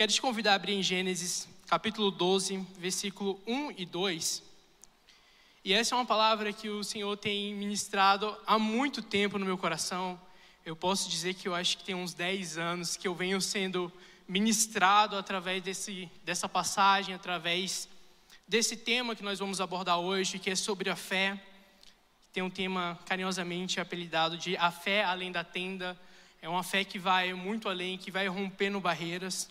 Quero te convidar a abrir em Gênesis, capítulo 12, versículo 1 e 2. E essa é uma palavra que o Senhor tem ministrado há muito tempo no meu coração. Eu posso dizer que eu acho que tem uns 10 anos que eu venho sendo ministrado através desse, dessa passagem, através desse tema que nós vamos abordar hoje, que é sobre a fé. Tem um tema carinhosamente apelidado de A Fé Além da Tenda. É uma fé que vai muito além, que vai rompendo barreiras.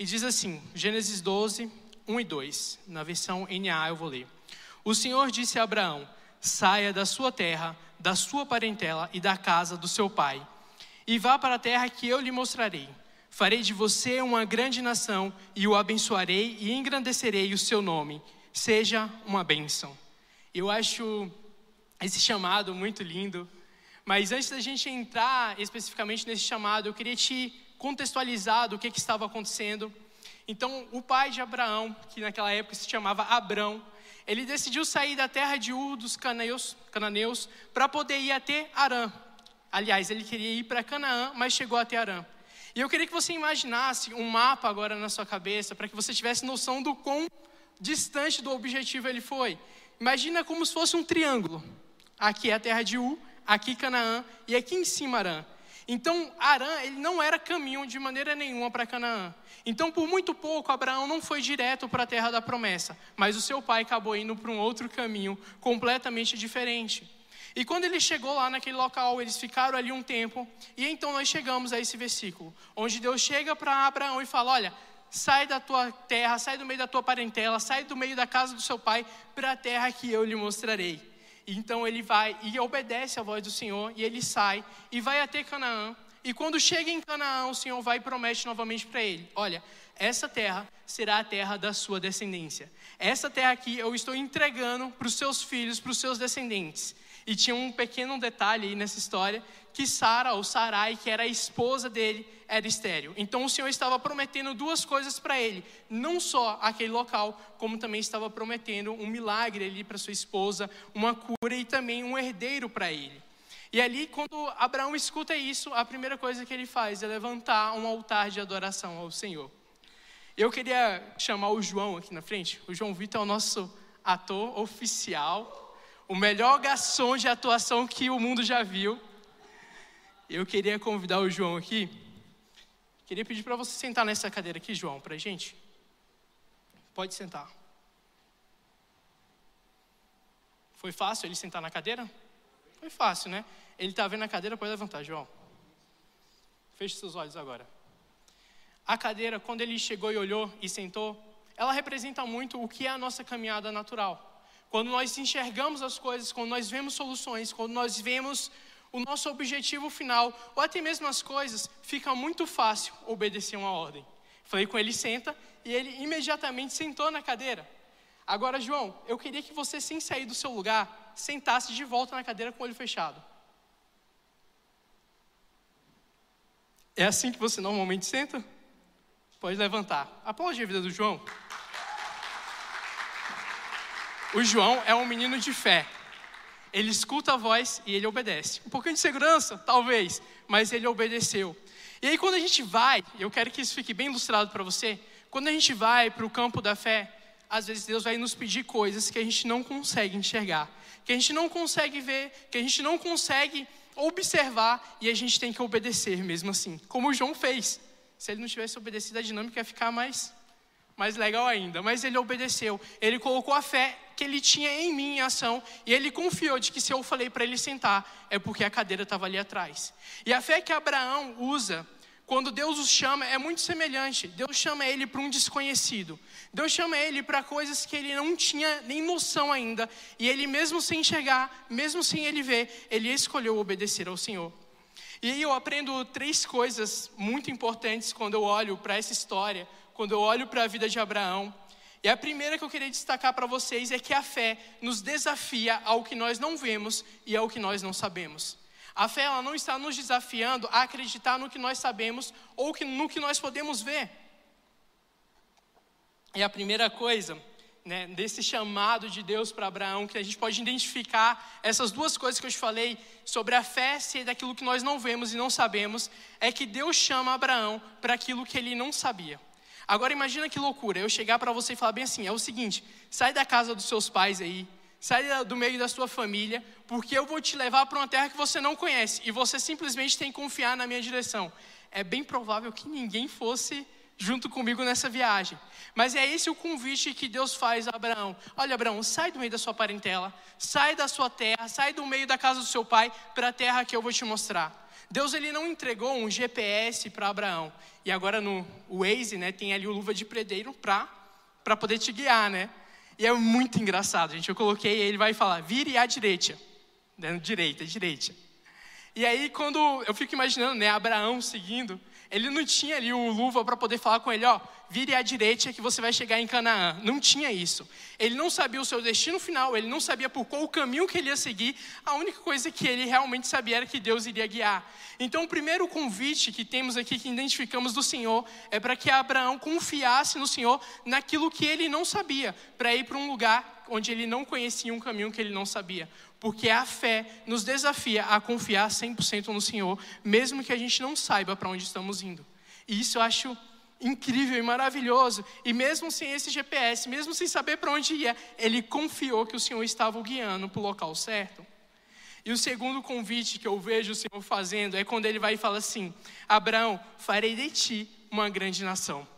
E diz assim, Gênesis 12, 1 e 2, na versão NA eu vou ler. O Senhor disse a Abraão: Saia da sua terra, da sua parentela e da casa do seu pai, e vá para a terra que eu lhe mostrarei. Farei de você uma grande nação e o abençoarei e engrandecerei o seu nome. Seja uma bênção. Eu acho esse chamado muito lindo. Mas antes da gente entrar especificamente nesse chamado, eu queria te contextualizar do que, que estava acontecendo. Então, o pai de Abraão, que naquela época se chamava Abrão, ele decidiu sair da terra de Ur dos cananeus, cananeus para poder ir até Arã. Aliás, ele queria ir para Canaã, mas chegou até Arã. E eu queria que você imaginasse um mapa agora na sua cabeça, para que você tivesse noção do quão distante do objetivo ele foi. Imagina como se fosse um triângulo. Aqui é a terra de U, aqui Canaã e aqui em cima Arã. Então, Arã, ele não era caminho de maneira nenhuma para Canaã. Então, por muito pouco, Abraão não foi direto para a terra da promessa, mas o seu pai acabou indo para um outro caminho completamente diferente. E quando ele chegou lá naquele local, eles ficaram ali um tempo, e então nós chegamos a esse versículo, onde Deus chega para Abraão e fala: Olha, sai da tua terra, sai do meio da tua parentela, sai do meio da casa do seu pai, para a terra que eu lhe mostrarei. Então ele vai e obedece à voz do Senhor, e ele sai e vai até Canaã. E quando chega em Canaã, o Senhor vai e promete novamente para ele: Olha, essa terra será a terra da sua descendência. Essa terra aqui eu estou entregando para os seus filhos, para os seus descendentes. E tinha um pequeno detalhe aí nessa história, que Sara, ou Sarai, que era a esposa dele, era estéril. Então o Senhor estava prometendo duas coisas para ele, não só aquele local, como também estava prometendo um milagre ali para sua esposa, uma cura e também um herdeiro para ele. E ali, quando Abraão escuta isso, a primeira coisa que ele faz é levantar um altar de adoração ao Senhor. Eu queria chamar o João aqui na frente. O João Vitor é o nosso ator oficial o melhor garçom de atuação que o mundo já viu. Eu queria convidar o João aqui. Queria pedir para você sentar nessa cadeira aqui, João, para gente. Pode sentar. Foi fácil ele sentar na cadeira? Foi fácil, né? Ele está vendo a cadeira, pode levantar, João. Feche seus olhos agora. A cadeira, quando ele chegou e olhou e sentou, ela representa muito o que é a nossa caminhada natural. Quando nós enxergamos as coisas, quando nós vemos soluções, quando nós vemos o nosso objetivo final, ou até mesmo as coisas, fica muito fácil obedecer uma ordem. Falei com ele, senta, e ele imediatamente sentou na cadeira. Agora, João, eu queria que você, sem sair do seu lugar, sentasse de volta na cadeira com o olho fechado. É assim que você normalmente senta? Pode levantar. Aplaude a vida do João. O João é um menino de fé. Ele escuta a voz e ele obedece. Um pouquinho de segurança, talvez, mas ele obedeceu. E aí, quando a gente vai, eu quero que isso fique bem ilustrado para você. Quando a gente vai para o campo da fé, às vezes Deus vai nos pedir coisas que a gente não consegue enxergar, que a gente não consegue ver, que a gente não consegue observar e a gente tem que obedecer mesmo assim, como o João fez. Se ele não tivesse obedecido, a dinâmica ia ficar mais mais legal ainda. Mas ele obedeceu. Ele colocou a fé que ele tinha em mim em ação. E ele confiou de que se eu falei para ele sentar, é porque a cadeira estava ali atrás. E a fé que Abraão usa quando Deus os chama é muito semelhante. Deus chama ele para um desconhecido. Deus chama ele para coisas que ele não tinha nem noção ainda. E ele, mesmo sem enxergar, mesmo sem ele ver, ele escolheu obedecer ao Senhor. E aí eu aprendo três coisas muito importantes quando eu olho para essa história quando eu olho para a vida de Abraão. E a primeira que eu queria destacar para vocês é que a fé nos desafia ao que nós não vemos e ao que nós não sabemos. A fé ela não está nos desafiando a acreditar no que nós sabemos ou no que nós podemos ver. E a primeira coisa, né, desse chamado de Deus para Abraão, que a gente pode identificar essas duas coisas que eu te falei sobre a fé ser daquilo que nós não vemos e não sabemos, é que Deus chama Abraão para aquilo que ele não sabia. Agora imagina que loucura, eu chegar para você e falar bem assim, é o seguinte, sai da casa dos seus pais aí, sai do meio da sua família, porque eu vou te levar para uma terra que você não conhece e você simplesmente tem que confiar na minha direção. É bem provável que ninguém fosse junto comigo nessa viagem. Mas é esse o convite que Deus faz a Abraão. Olha, Abraão, sai do meio da sua parentela, sai da sua terra, sai do meio da casa do seu pai para a terra que eu vou te mostrar. Deus ele não entregou um GPS para Abraão. E agora no Waze, né, tem ali o luva de predeiro para poder te guiar, né? E é muito engraçado, gente. Eu coloquei, ele vai falar: "Vire à direita". Dando direita, direita. E aí quando eu fico imaginando, né, Abraão seguindo, ele não tinha ali o luva para poder falar com ele, ó, vire à direita que você vai chegar em Canaã. Não tinha isso. Ele não sabia o seu destino final, ele não sabia por qual caminho que ele ia seguir. A única coisa que ele realmente sabia era que Deus iria guiar. Então, o primeiro convite que temos aqui, que identificamos do Senhor, é para que Abraão confiasse no Senhor naquilo que ele não sabia, para ir para um lugar onde ele não conhecia um caminho que ele não sabia porque a fé nos desafia a confiar 100% no Senhor, mesmo que a gente não saiba para onde estamos indo. E isso eu acho incrível e maravilhoso. E mesmo sem esse GPS, mesmo sem saber para onde ia, ele confiou que o Senhor estava o guiando para o local certo. E o segundo convite que eu vejo o Senhor fazendo é quando ele vai e fala assim: Abraão, farei de ti uma grande nação.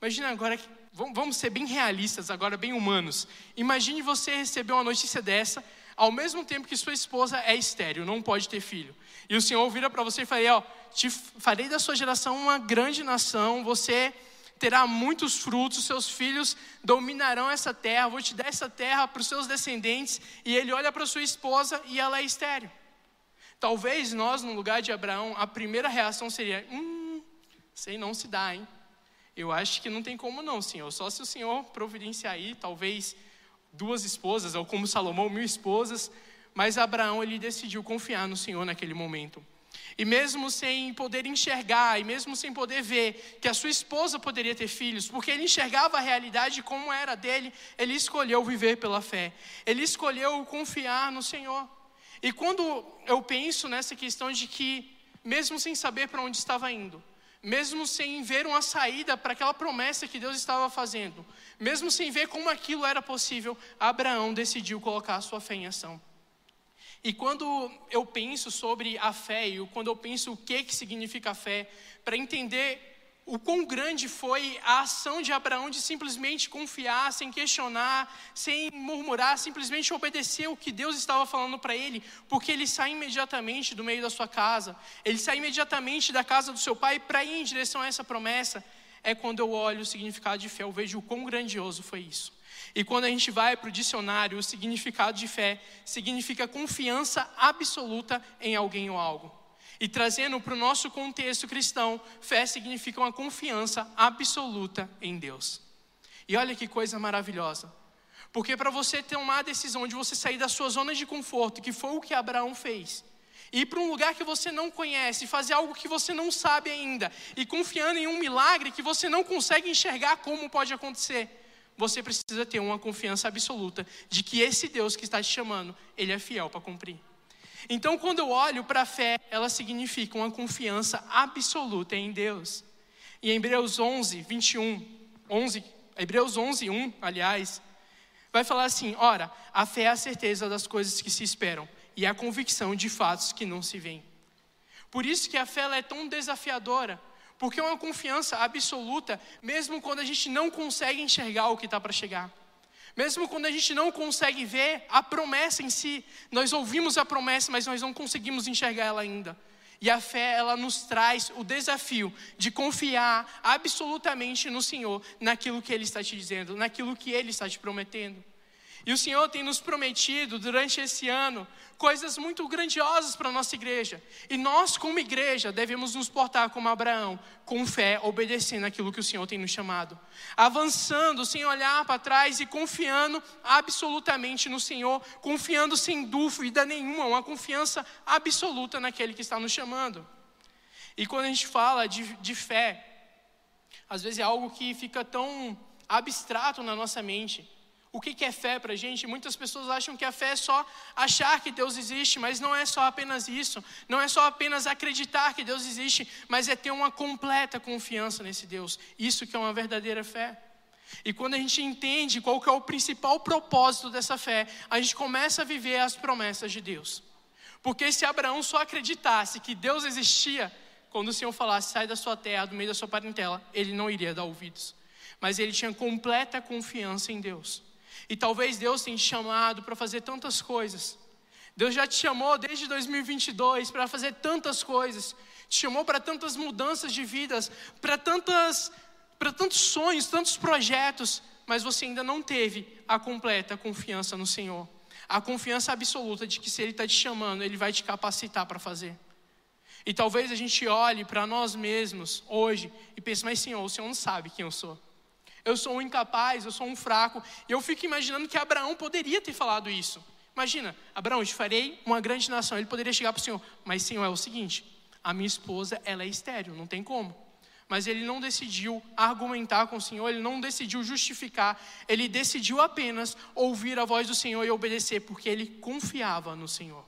Imagina agora, vamos ser bem realistas, agora bem humanos. Imagine você receber uma notícia dessa ao mesmo tempo que sua esposa é estéril, não pode ter filho. E o Senhor vira para você e fala: ó, te farei da sua geração uma grande nação, você terá muitos frutos, seus filhos dominarão essa terra, vou te dar essa terra para os seus descendentes. E ele olha para sua esposa e ela é estéril. Talvez nós, no lugar de Abraão, a primeira reação seria: hum, sei não se dá, hein? Eu acho que não tem como não, Senhor. Só se o Senhor providenciar aí, talvez duas esposas, ou como Salomão, mil esposas, mas Abraão ele decidiu confiar no Senhor naquele momento. E mesmo sem poder enxergar, e mesmo sem poder ver que a sua esposa poderia ter filhos, porque ele enxergava a realidade como era dele, ele escolheu viver pela fé. Ele escolheu confiar no Senhor. E quando eu penso nessa questão de que, mesmo sem saber para onde estava indo, mesmo sem ver uma saída para aquela promessa que Deus estava fazendo, mesmo sem ver como aquilo era possível, Abraão decidiu colocar a sua fé em ação. E quando eu penso sobre a fé, e quando eu penso o que, que significa a fé, para entender o quão grande foi a ação de Abraão de simplesmente confiar, sem questionar, sem murmurar, simplesmente obedecer o que Deus estava falando para ele, porque ele sai imediatamente do meio da sua casa, ele sai imediatamente da casa do seu pai para ir em direção a essa promessa. É quando eu olho o significado de fé, eu vejo o quão grandioso foi isso. E quando a gente vai para o dicionário, o significado de fé significa confiança absoluta em alguém ou algo. E trazendo para o nosso contexto cristão, fé significa uma confiança absoluta em Deus. E olha que coisa maravilhosa. Porque para você tomar a decisão de você sair da sua zona de conforto, que foi o que Abraão fez, ir para um lugar que você não conhece, fazer algo que você não sabe ainda, e confiando em um milagre que você não consegue enxergar como pode acontecer, você precisa ter uma confiança absoluta de que esse Deus que está te chamando, ele é fiel para cumprir. Então, quando eu olho para a fé, ela significa uma confiança absoluta em Deus. E em Hebreus 11, 21, 11, Hebreus 11, 1, aliás, vai falar assim: ora, a fé é a certeza das coisas que se esperam e a convicção de fatos que não se veem. Por isso que a fé é tão desafiadora, porque é uma confiança absoluta, mesmo quando a gente não consegue enxergar o que está para chegar. Mesmo quando a gente não consegue ver a promessa em si, nós ouvimos a promessa, mas nós não conseguimos enxergar ela ainda. E a fé, ela nos traz o desafio de confiar absolutamente no Senhor, naquilo que Ele está te dizendo, naquilo que Ele está te prometendo. E o Senhor tem nos prometido durante esse ano coisas muito grandiosas para a nossa igreja. E nós, como igreja, devemos nos portar como Abraão, com fé, obedecendo aquilo que o Senhor tem nos chamado. Avançando, sem olhar para trás e confiando absolutamente no Senhor, confiando sem dúvida nenhuma, uma confiança absoluta naquele que está nos chamando. E quando a gente fala de, de fé, às vezes é algo que fica tão abstrato na nossa mente. O que é fé para a gente. Muitas pessoas acham que a fé é só achar que Deus existe, mas não é só apenas isso. Não é só apenas acreditar que Deus existe, mas é ter uma completa confiança nesse Deus. Isso que é uma verdadeira fé. E quando a gente entende qual que é o principal propósito dessa fé, a gente começa a viver as promessas de Deus. Porque se Abraão só acreditasse que Deus existia, quando o Senhor falasse, sai da sua terra, do meio da sua parentela, ele não iria dar ouvidos. Mas ele tinha completa confiança em Deus. E talvez Deus tenha te chamado para fazer tantas coisas. Deus já te chamou desde 2022 para fazer tantas coisas. Te chamou para tantas mudanças de vidas, para tantas para tantos sonhos, tantos projetos, mas você ainda não teve a completa confiança no Senhor. A confiança absoluta de que se Ele está te chamando, Ele vai te capacitar para fazer. E talvez a gente olhe para nós mesmos hoje e pense, mas Senhor, o Senhor não sabe quem eu sou eu sou um incapaz, eu sou um fraco. E eu fico imaginando que Abraão poderia ter falado isso. Imagina, Abraão, eu te farei uma grande nação. Ele poderia chegar para o Senhor, mas Senhor, é o seguinte: a minha esposa, ela é estéril, não tem como. Mas ele não decidiu argumentar com o Senhor, ele não decidiu justificar, ele decidiu apenas ouvir a voz do Senhor e obedecer, porque ele confiava no Senhor.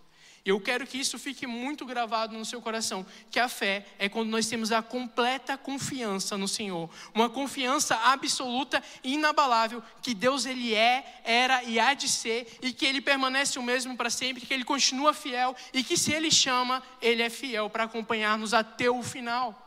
Eu quero que isso fique muito gravado no seu coração, que a fé é quando nós temos a completa confiança no Senhor, uma confiança absoluta e inabalável que Deus ele é, era e há de ser e que ele permanece o mesmo para sempre, que ele continua fiel e que se ele chama, ele é fiel para acompanhar-nos até o final.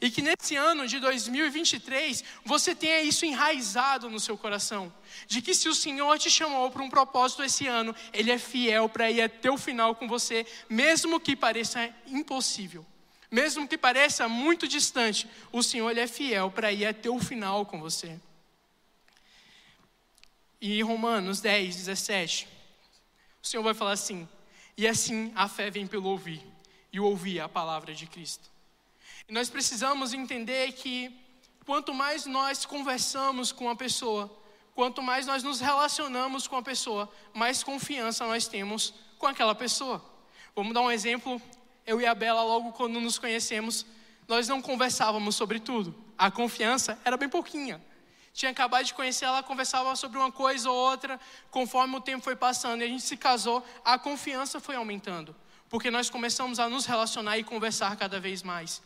E que nesse ano de 2023 você tenha isso enraizado no seu coração. De que se o Senhor te chamou para um propósito esse ano, Ele é fiel para ir até o final com você, mesmo que pareça impossível. Mesmo que pareça muito distante, o Senhor ele é fiel para ir até o final com você. E Romanos 10, 17, o Senhor vai falar assim: E assim a fé vem pelo ouvir, e ouvir a palavra de Cristo. E nós precisamos entender que quanto mais nós conversamos com a pessoa, quanto mais nós nos relacionamos com a pessoa, mais confiança nós temos com aquela pessoa. Vamos dar um exemplo. Eu e a Bela, logo quando nos conhecemos, nós não conversávamos sobre tudo. A confiança era bem pouquinha. Tinha acabado de conhecer ela, conversava sobre uma coisa ou outra. Conforme o tempo foi passando e a gente se casou, a confiança foi aumentando. Porque nós começamos a nos relacionar e conversar cada vez mais.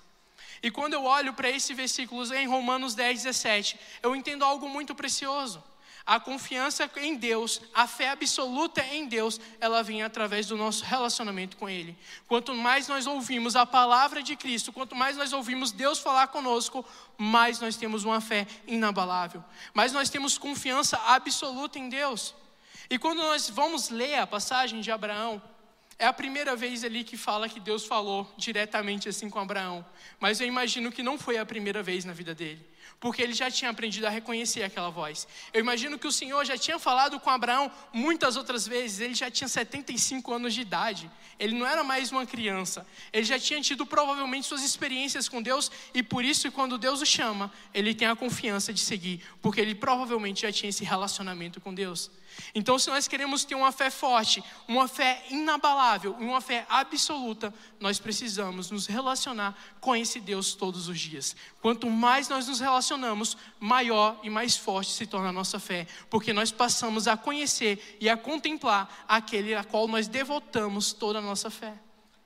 E quando eu olho para esse versículo em Romanos 10, 17, eu entendo algo muito precioso. A confiança em Deus, a fé absoluta em Deus, ela vem através do nosso relacionamento com Ele. Quanto mais nós ouvimos a palavra de Cristo, quanto mais nós ouvimos Deus falar conosco, mais nós temos uma fé inabalável, mais nós temos confiança absoluta em Deus. E quando nós vamos ler a passagem de Abraão, é a primeira vez ali que fala que Deus falou diretamente assim com Abraão. Mas eu imagino que não foi a primeira vez na vida dele porque ele já tinha aprendido a reconhecer aquela voz. Eu imagino que o Senhor já tinha falado com Abraão muitas outras vezes, ele já tinha 75 anos de idade, ele não era mais uma criança, ele já tinha tido provavelmente suas experiências com Deus e por isso, quando Deus o chama, ele tem a confiança de seguir, porque ele provavelmente já tinha esse relacionamento com Deus. Então, se nós queremos ter uma fé forte, uma fé inabalável, uma fé absoluta, nós precisamos nos relacionar com esse Deus todos os dias. Quanto mais nós nos relacionamos, maior e mais forte se torna a nossa fé, porque nós passamos a conhecer e a contemplar aquele a qual nós devotamos toda a nossa fé.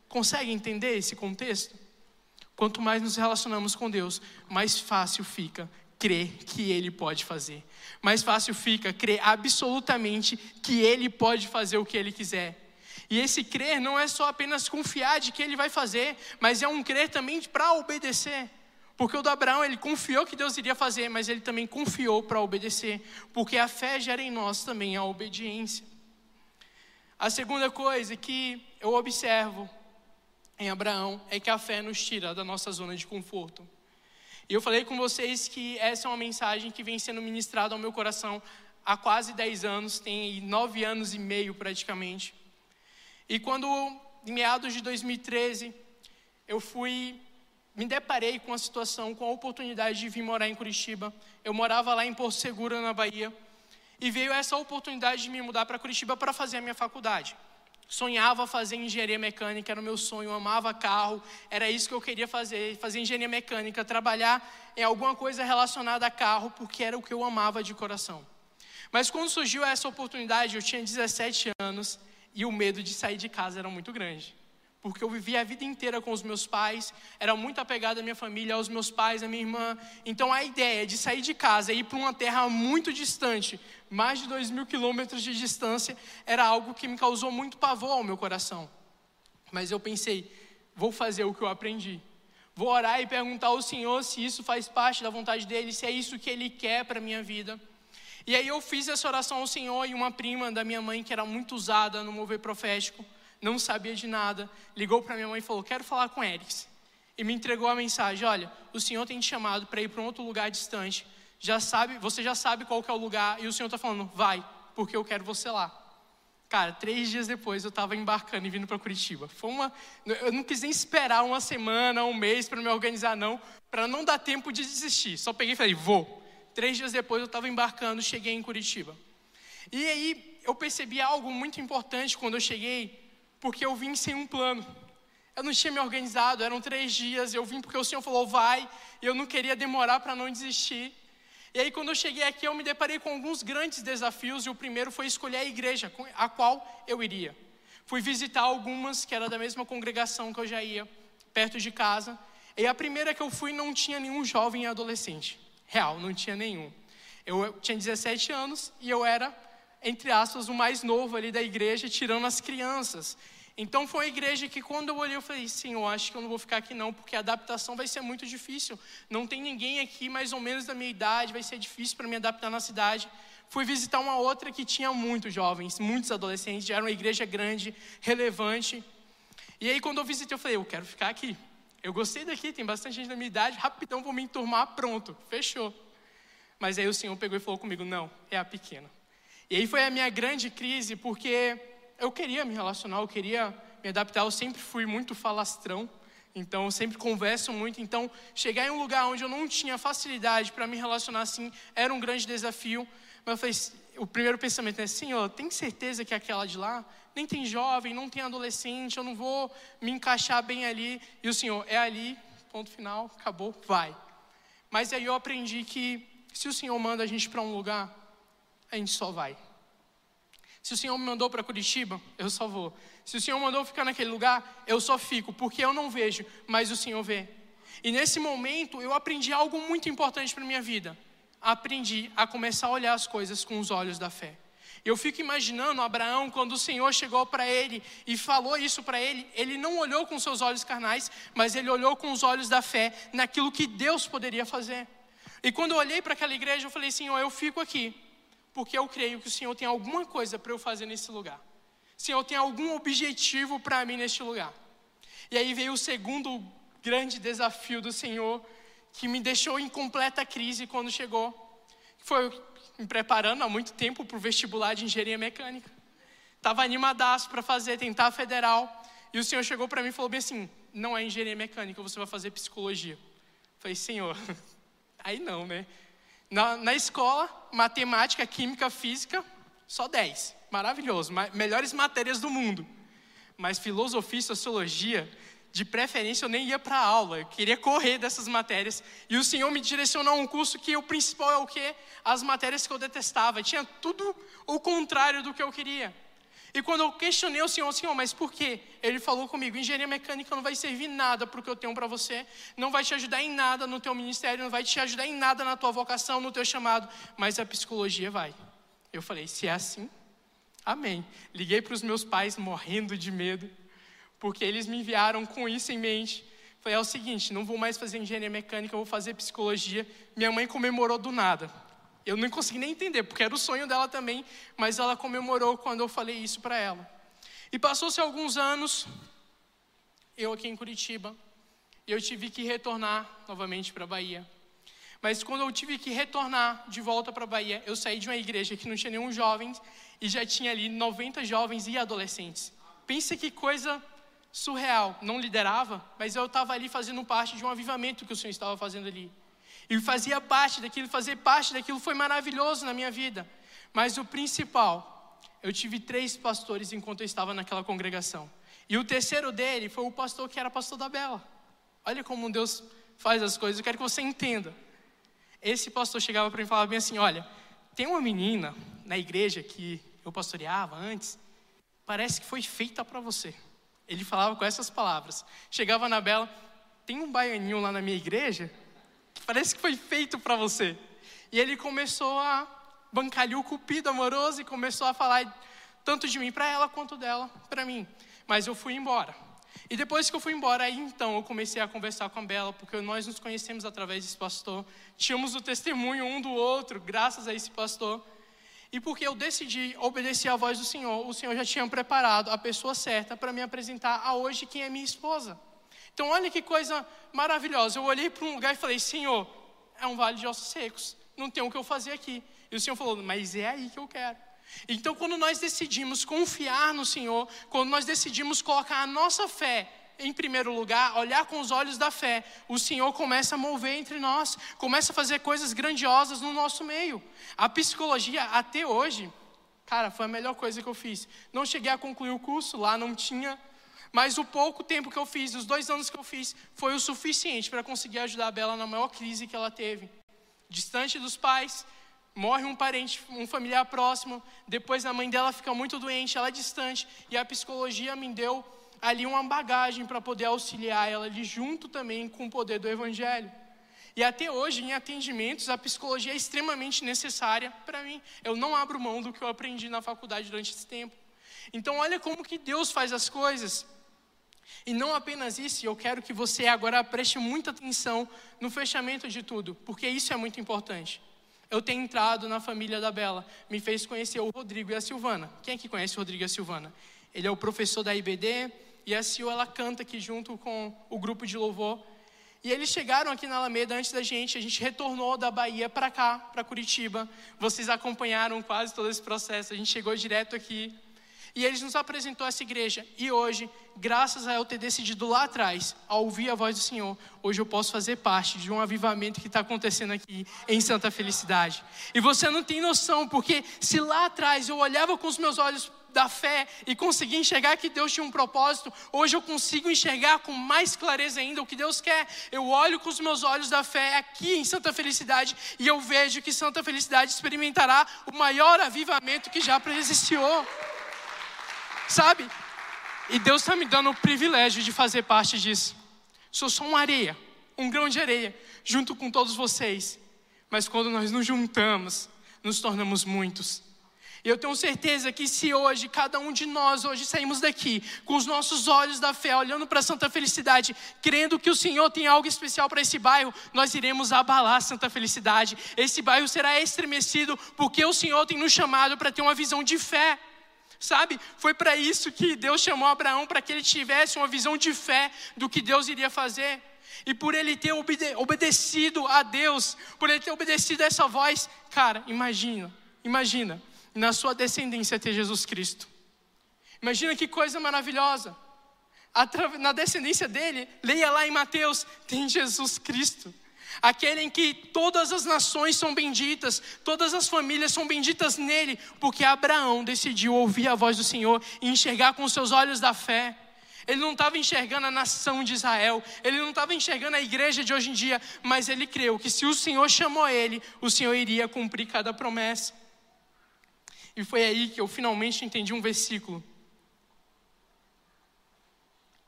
Consegue entender esse contexto? Quanto mais nos relacionamos com Deus, mais fácil fica crer que Ele pode fazer. Mais fácil fica crer absolutamente que Ele pode fazer o que Ele quiser. E esse crer não é só apenas confiar de que Ele vai fazer, mas é um crer também para obedecer. Porque o do Abraão, ele confiou que Deus iria fazer, mas ele também confiou para obedecer. Porque a fé gera em nós também a obediência. A segunda coisa que eu observo em Abraão é que a fé nos tira da nossa zona de conforto. E eu falei com vocês que essa é uma mensagem que vem sendo ministrada ao meu coração há quase 10 anos, tem nove anos e meio praticamente. E quando, em meados de 2013, eu fui, me deparei com a situação, com a oportunidade de vir morar em Curitiba. Eu morava lá em Porto Seguro, na Bahia, e veio essa oportunidade de me mudar para Curitiba para fazer a minha faculdade. Sonhava fazer engenharia mecânica, era o meu sonho, amava carro, era isso que eu queria fazer, fazer engenharia mecânica, trabalhar em alguma coisa relacionada a carro, porque era o que eu amava de coração. Mas quando surgiu essa oportunidade, eu tinha 17 anos e o medo de sair de casa era muito grande. Porque eu vivia a vida inteira com os meus pais, era muito apegado à minha família, aos meus pais, à minha irmã. Então a ideia de sair de casa e ir para uma terra muito distante, mais de dois mil quilômetros de distância, era algo que me causou muito pavor ao meu coração. Mas eu pensei, vou fazer o que eu aprendi. Vou orar e perguntar ao Senhor se isso faz parte da vontade dele, se é isso que ele quer para a minha vida. E aí eu fiz essa oração ao Senhor e uma prima da minha mãe, que era muito usada no mover profético, não sabia de nada, ligou para minha mãe e falou: Quero falar com Erics. E me entregou a mensagem: Olha, o Senhor tem te chamado para ir para um outro lugar distante. Já sabe, você já sabe qual que é o lugar e o Senhor está falando: Vai, porque eu quero você lá. Cara, três dias depois eu estava embarcando e vindo para Curitiba. Foi uma, eu não quis nem esperar uma semana, um mês para me organizar não, para não dar tempo de desistir. Só peguei e falei: Vou. Três dias depois eu estava embarcando, cheguei em Curitiba. E aí eu percebi algo muito importante quando eu cheguei, porque eu vim sem um plano. Eu não tinha me organizado, eram três dias, eu vim porque o Senhor falou vai, e eu não queria demorar para não desistir. E aí, quando eu cheguei aqui, eu me deparei com alguns grandes desafios, e o primeiro foi escolher a igreja a qual eu iria. Fui visitar algumas que era da mesma congregação que eu já ia, perto de casa. E a primeira que eu fui não tinha nenhum jovem e adolescente. Real, não tinha nenhum. Eu tinha 17 anos e eu era, entre aspas, o mais novo ali da igreja, tirando as crianças. Então foi uma igreja que quando eu olhei eu falei, sim, eu acho que eu não vou ficar aqui não, porque a adaptação vai ser muito difícil. Não tem ninguém aqui mais ou menos da minha idade, vai ser difícil para me adaptar na cidade. Fui visitar uma outra que tinha muitos jovens, muitos adolescentes, já era uma igreja grande, relevante. E aí quando eu visitei eu falei, eu quero ficar aqui. Eu gostei daqui, tem bastante gente da minha idade, rapidão vou me enturmar, pronto, fechou. Mas aí o Senhor pegou e falou comigo: não, é a pequena. E aí foi a minha grande crise, porque eu queria me relacionar, eu queria me adaptar, eu sempre fui muito falastrão, então eu sempre converso muito. Então, chegar em um lugar onde eu não tinha facilidade para me relacionar assim era um grande desafio. Mas eu falei: o primeiro pensamento é: Senhor, tem certeza que aquela de lá? nem tem jovem, não tem adolescente, eu não vou me encaixar bem ali. E o Senhor, é ali, ponto final, acabou, vai. Mas aí eu aprendi que se o Senhor manda a gente para um lugar, a gente só vai. Se o Senhor me mandou para Curitiba, eu só vou. Se o Senhor mandou ficar naquele lugar, eu só fico, porque eu não vejo, mas o Senhor vê. E nesse momento eu aprendi algo muito importante para minha vida. Aprendi a começar a olhar as coisas com os olhos da fé. Eu fico imaginando Abraão quando o Senhor chegou para ele e falou isso para ele, ele não olhou com seus olhos carnais, mas ele olhou com os olhos da fé naquilo que Deus poderia fazer. E quando eu olhei para aquela igreja, eu falei: Senhor, eu fico aqui, porque eu creio que o Senhor tem alguma coisa para eu fazer nesse lugar. Senhor tem algum objetivo para mim neste lugar. E aí veio o segundo grande desafio do Senhor, que me deixou em completa crise quando chegou. Foi me preparando há muito tempo para o vestibular de engenharia mecânica. Estava animadaço para fazer, tentar federal. E o senhor chegou para mim e falou bem assim: não é engenharia mecânica, você vai fazer psicologia. falei, senhor, aí não, né? Na, na escola, matemática, química, física, só 10. Maravilhoso, melhores matérias do mundo. Mas filosofia e sociologia, de preferência eu nem ia para aula, eu queria correr dessas matérias. E o Senhor me direcionou a um curso que o principal é o quê? As matérias que eu detestava. Tinha tudo o contrário do que eu queria. E quando eu questionei o Senhor, Senhor, mas por quê? Ele falou comigo: engenharia mecânica não vai servir nada para o que eu tenho para você, não vai te ajudar em nada no teu ministério, não vai te ajudar em nada na tua vocação, no teu chamado, mas a psicologia vai. Eu falei: se é assim, amém. Liguei para os meus pais morrendo de medo porque eles me enviaram com isso em mente. Falei, é o seguinte, não vou mais fazer engenharia mecânica, vou fazer psicologia. Minha mãe comemorou do nada. Eu não consegui nem entender, porque era o sonho dela também, mas ela comemorou quando eu falei isso para ela. E passou-se alguns anos, eu aqui em Curitiba, e eu tive que retornar novamente para a Bahia. Mas quando eu tive que retornar de volta para a Bahia, eu saí de uma igreja que não tinha nenhum jovem e já tinha ali 90 jovens e adolescentes. Pensa que coisa surreal. Não liderava, mas eu estava ali fazendo parte de um avivamento que o Senhor estava fazendo ali. E fazia parte daquilo, fazer parte daquilo foi maravilhoso na minha vida. Mas o principal, eu tive três pastores enquanto eu estava naquela congregação. E o terceiro dele foi o pastor que era pastor da Bela. Olha como Deus faz as coisas, eu quero que você entenda. Esse pastor chegava para mim e falava bem assim: Olha, tem uma menina na igreja que eu pastoreava antes, parece que foi feita para você. Ele falava com essas palavras. Chegava na Bela, tem um baianinho lá na minha igreja parece que foi feito para você. E ele começou a bancalhar o cupido amoroso e começou a falar tanto de mim para ela quanto dela para mim. Mas eu fui embora. E depois que eu fui embora, aí então eu comecei a conversar com a Bela, porque nós nos conhecemos através desse pastor. Tínhamos o testemunho um do outro, graças a esse pastor. E porque eu decidi obedecer à voz do Senhor, o Senhor já tinha preparado a pessoa certa para me apresentar a hoje quem é minha esposa. Então, olha que coisa maravilhosa. Eu olhei para um lugar e falei: Senhor, é um vale de ossos secos, não tem o que eu fazer aqui. E o Senhor falou: Mas é aí que eu quero. Então, quando nós decidimos confiar no Senhor, quando nós decidimos colocar a nossa fé em primeiro lugar, olhar com os olhos da fé, o Senhor começa a mover entre nós, começa a fazer coisas grandiosas no nosso meio. A psicologia, até hoje, cara, foi a melhor coisa que eu fiz. Não cheguei a concluir o curso, lá não tinha, mas o pouco tempo que eu fiz, os dois anos que eu fiz, foi o suficiente para conseguir ajudar a Bela na maior crise que ela teve. Distante dos pais, morre um parente, um familiar próximo, depois a mãe dela fica muito doente, ela é distante, e a psicologia me deu ali uma bagagem para poder auxiliar ela ali junto também com o poder do evangelho. E até hoje, em atendimentos, a psicologia é extremamente necessária para mim. Eu não abro mão do que eu aprendi na faculdade durante esse tempo. Então, olha como que Deus faz as coisas. E não apenas isso, eu quero que você agora preste muita atenção no fechamento de tudo, porque isso é muito importante eu ter entrado na família da Bela me fez conhecer o Rodrigo e a Silvana. Quem é que conhece o Rodrigo e a Silvana? Ele é o professor da IBD e a Sil ela canta aqui junto com o grupo de louvor. E eles chegaram aqui na Alameda antes da gente, a gente retornou da Bahia para cá, para Curitiba. Vocês acompanharam quase todo esse processo, a gente chegou direto aqui. E eles nos apresentou essa igreja. E hoje, graças a eu ter decidido lá atrás, a ouvir a voz do Senhor, hoje eu posso fazer parte de um avivamento que está acontecendo aqui em Santa Felicidade. E você não tem noção, porque se lá atrás eu olhava com os meus olhos da fé e conseguia enxergar que Deus tinha um propósito, hoje eu consigo enxergar com mais clareza ainda o que Deus quer. Eu olho com os meus olhos da fé aqui em Santa Felicidade e eu vejo que Santa Felicidade experimentará o maior avivamento que já presenciou. Sabe? E Deus está me dando o privilégio de fazer parte disso. Sou só uma areia, um grão de areia, junto com todos vocês. Mas quando nós nos juntamos, nos tornamos muitos. E eu tenho certeza que se hoje, cada um de nós, hoje saímos daqui com os nossos olhos da fé, olhando para Santa Felicidade, crendo que o Senhor tem algo especial para esse bairro, nós iremos abalar Santa Felicidade. Esse bairro será estremecido porque o Senhor tem nos chamado para ter uma visão de fé. Sabe? Foi para isso que Deus chamou Abraão, para que ele tivesse uma visão de fé do que Deus iria fazer. E por ele ter obede obedecido a Deus, por ele ter obedecido a essa voz, cara, imagina, imagina, na sua descendência ter Jesus Cristo. Imagina que coisa maravilhosa. Na descendência dele, leia lá em Mateus, tem Jesus Cristo aquele em que todas as nações são benditas, todas as famílias são benditas nele, porque Abraão decidiu ouvir a voz do Senhor e enxergar com seus olhos da fé. Ele não estava enxergando a nação de Israel, ele não estava enxergando a igreja de hoje em dia, mas ele creu que se o Senhor chamou ele, o Senhor iria cumprir cada promessa. E foi aí que eu finalmente entendi um versículo,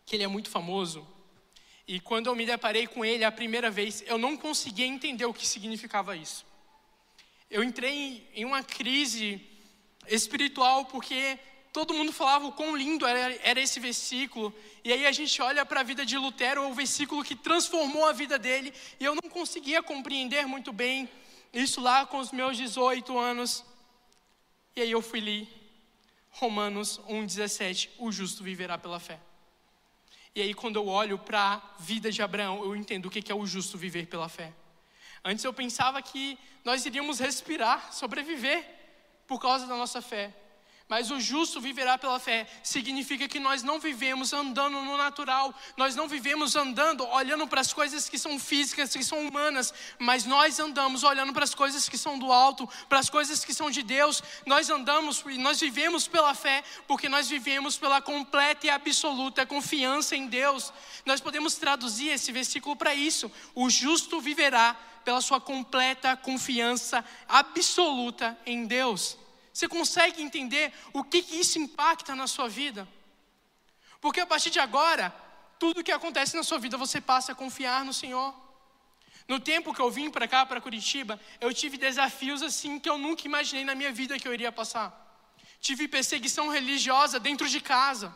que ele é muito famoso, e quando eu me deparei com ele a primeira vez, eu não conseguia entender o que significava isso. Eu entrei em uma crise espiritual porque todo mundo falava o quão lindo era, esse versículo. E aí a gente olha para a vida de Lutero, o versículo que transformou a vida dele, e eu não conseguia compreender muito bem isso lá com os meus 18 anos. E aí eu fui ler Romanos 1,17: O justo viverá pela fé. E aí, quando eu olho para a vida de Abraão, eu entendo o que é o justo viver pela fé. Antes eu pensava que nós iríamos respirar, sobreviver por causa da nossa fé. Mas o justo viverá pela fé. Significa que nós não vivemos andando no natural, nós não vivemos andando olhando para as coisas que são físicas, que são humanas, mas nós andamos olhando para as coisas que são do alto, para as coisas que são de Deus. Nós andamos e nós vivemos pela fé, porque nós vivemos pela completa e absoluta confiança em Deus. Nós podemos traduzir esse versículo para isso: o justo viverá pela sua completa confiança absoluta em Deus. Você consegue entender o que, que isso impacta na sua vida? Porque a partir de agora, tudo que acontece na sua vida você passa a confiar no Senhor. No tempo que eu vim para cá, para Curitiba, eu tive desafios assim que eu nunca imaginei na minha vida que eu iria passar. Tive perseguição religiosa dentro de casa.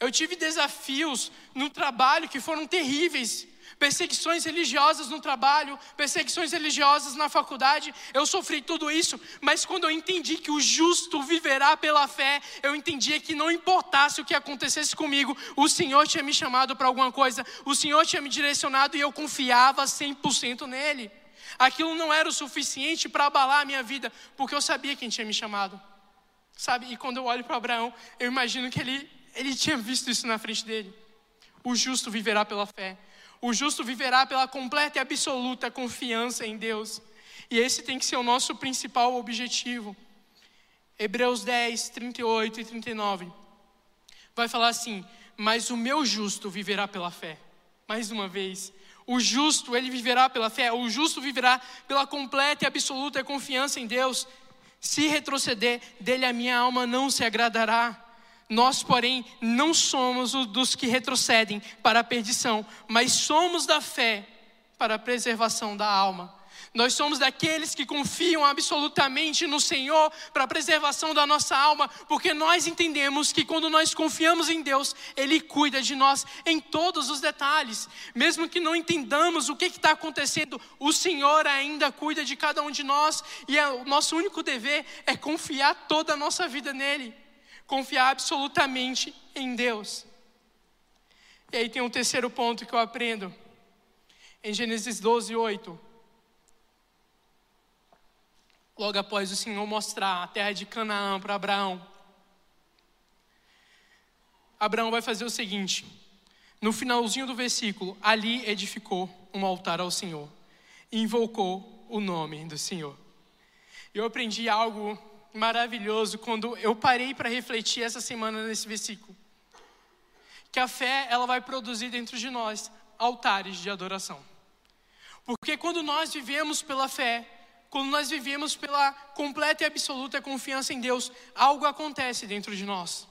Eu tive desafios no trabalho que foram terríveis perseguições religiosas no trabalho, perseguições religiosas na faculdade. Eu sofri tudo isso, mas quando eu entendi que o justo viverá pela fé, eu entendia que não importasse o que acontecesse comigo, o Senhor tinha me chamado para alguma coisa, o Senhor tinha me direcionado e eu confiava 100% nele. Aquilo não era o suficiente para abalar a minha vida, porque eu sabia quem tinha me chamado. Sabe? E quando eu olho para Abraão, eu imagino que ele, ele tinha visto isso na frente dele. O justo viverá pela fé. O justo viverá pela completa e absoluta confiança em Deus. E esse tem que ser o nosso principal objetivo. Hebreus 10, 38 e 39. Vai falar assim: Mas o meu justo viverá pela fé. Mais uma vez. O justo, ele viverá pela fé. O justo viverá pela completa e absoluta confiança em Deus. Se retroceder, dele a minha alma não se agradará. Nós, porém, não somos os dos que retrocedem para a perdição, mas somos da fé para a preservação da alma. Nós somos daqueles que confiam absolutamente no Senhor para a preservação da nossa alma, porque nós entendemos que quando nós confiamos em Deus, Ele cuida de nós em todos os detalhes. Mesmo que não entendamos o que está acontecendo, o Senhor ainda cuida de cada um de nós, e é, o nosso único dever é confiar toda a nossa vida nele confiar absolutamente em Deus. E aí tem um terceiro ponto que eu aprendo. Em Gênesis 12, 8. Logo após o Senhor mostrar a terra de Canaã para Abraão. Abraão vai fazer o seguinte: no finalzinho do versículo, ali edificou um altar ao Senhor invocou o nome do Senhor. Eu aprendi algo maravilhoso quando eu parei para refletir essa semana nesse versículo. Que a fé, ela vai produzir dentro de nós altares de adoração. Porque quando nós vivemos pela fé, quando nós vivemos pela completa e absoluta confiança em Deus, algo acontece dentro de nós.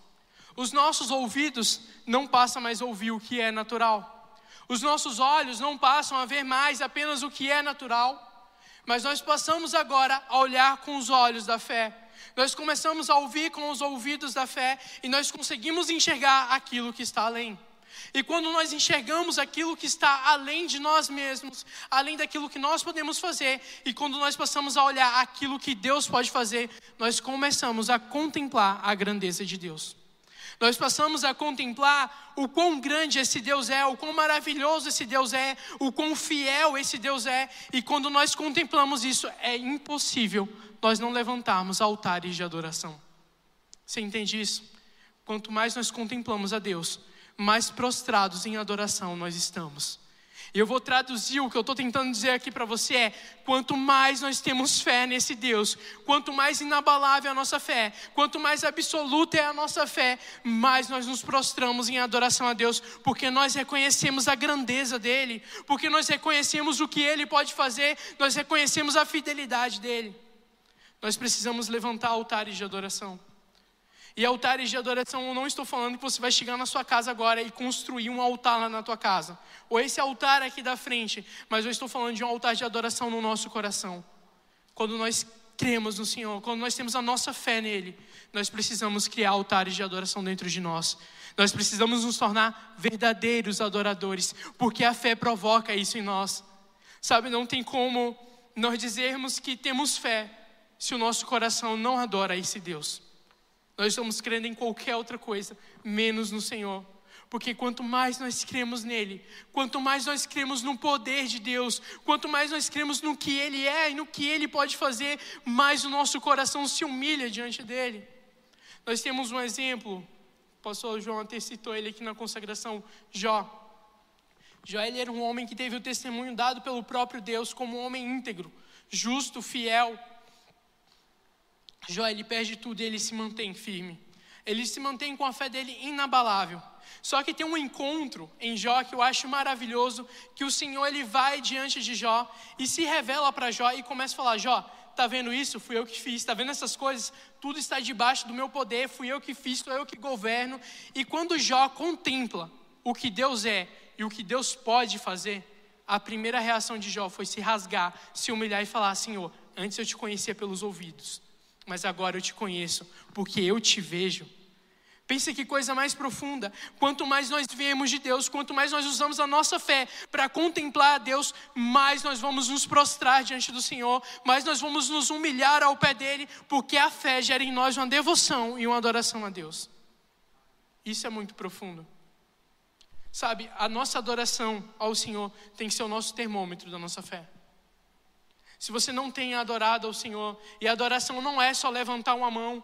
Os nossos ouvidos não passam mais a ouvir o que é natural. Os nossos olhos não passam a ver mais apenas o que é natural, mas nós passamos agora a olhar com os olhos da fé nós começamos a ouvir com os ouvidos da fé e nós conseguimos enxergar aquilo que está além. E quando nós enxergamos aquilo que está além de nós mesmos, além daquilo que nós podemos fazer, e quando nós passamos a olhar aquilo que Deus pode fazer, nós começamos a contemplar a grandeza de Deus. Nós passamos a contemplar o quão grande esse Deus é, o quão maravilhoso esse Deus é, o quão fiel esse Deus é, e quando nós contemplamos isso, é impossível nós não levantarmos altares de adoração. Você entende isso? Quanto mais nós contemplamos a Deus, mais prostrados em adoração nós estamos. E eu vou traduzir o que eu estou tentando dizer aqui para você é: quanto mais nós temos fé nesse Deus, quanto mais inabalável é a nossa fé, quanto mais absoluta é a nossa fé, mais nós nos prostramos em adoração a Deus, porque nós reconhecemos a grandeza dele, porque nós reconhecemos o que ele pode fazer, nós reconhecemos a fidelidade dele. Nós precisamos levantar altares de adoração. E altares de adoração, eu não estou falando que você vai chegar na sua casa agora e construir um altar lá na tua casa. Ou esse altar aqui da frente. Mas eu estou falando de um altar de adoração no nosso coração. Quando nós cremos no Senhor, quando nós temos a nossa fé nele, nós precisamos criar altares de adoração dentro de nós. Nós precisamos nos tornar verdadeiros adoradores, porque a fé provoca isso em nós. Sabe, não tem como nós dizermos que temos fé se o nosso coração não adora esse Deus. Nós estamos crendo em qualquer outra coisa, menos no Senhor. Porque quanto mais nós cremos nele, quanto mais nós cremos no poder de Deus, quanto mais nós cremos no que ele é e no que ele pode fazer, mais o nosso coração se humilha diante dele. Nós temos um exemplo, o pastor João até citou ele aqui na consagração, Jó. Jó ele era um homem que teve o testemunho dado pelo próprio Deus como um homem íntegro, justo, fiel. Jó, ele perde tudo e ele se mantém firme. Ele se mantém com a fé dele inabalável. Só que tem um encontro em Jó que eu acho maravilhoso, que o Senhor ele vai diante de Jó e se revela para Jó e começa a falar: Jó, tá vendo isso? Fui eu que fiz. Tá vendo essas coisas? Tudo está debaixo do meu poder. Fui eu que fiz, sou eu que governo. E quando Jó contempla o que Deus é e o que Deus pode fazer, a primeira reação de Jó foi se rasgar, se humilhar e falar: Senhor, antes eu te conhecia pelos ouvidos, mas agora eu te conheço porque eu te vejo. Pense que coisa mais profunda. Quanto mais nós vemos de Deus, quanto mais nós usamos a nossa fé para contemplar a Deus, mais nós vamos nos prostrar diante do Senhor, mais nós vamos nos humilhar ao pé dele, porque a fé gera em nós uma devoção e uma adoração a Deus. Isso é muito profundo. Sabe, a nossa adoração ao Senhor tem que ser o nosso termômetro da nossa fé. Se você não tem adorado ao Senhor, e a adoração não é só levantar uma mão,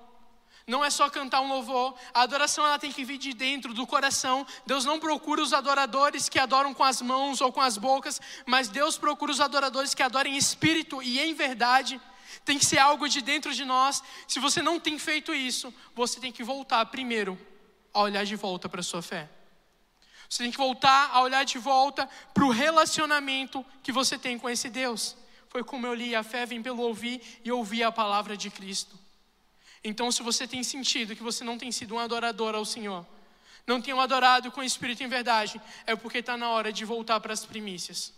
não é só cantar um louvor, a adoração ela tem que vir de dentro do coração. Deus não procura os adoradores que adoram com as mãos ou com as bocas, mas Deus procura os adoradores que adoram em espírito e em verdade. Tem que ser algo de dentro de nós. Se você não tem feito isso, você tem que voltar primeiro a olhar de volta para a sua fé. Você tem que voltar a olhar de volta para o relacionamento que você tem com esse Deus. Foi como eu li: a fé vem pelo ouvir e ouvir a palavra de Cristo. Então, se você tem sentido que você não tem sido um adorador ao Senhor, não tem adorado com espírito em verdade, é porque está na hora de voltar para as primícias.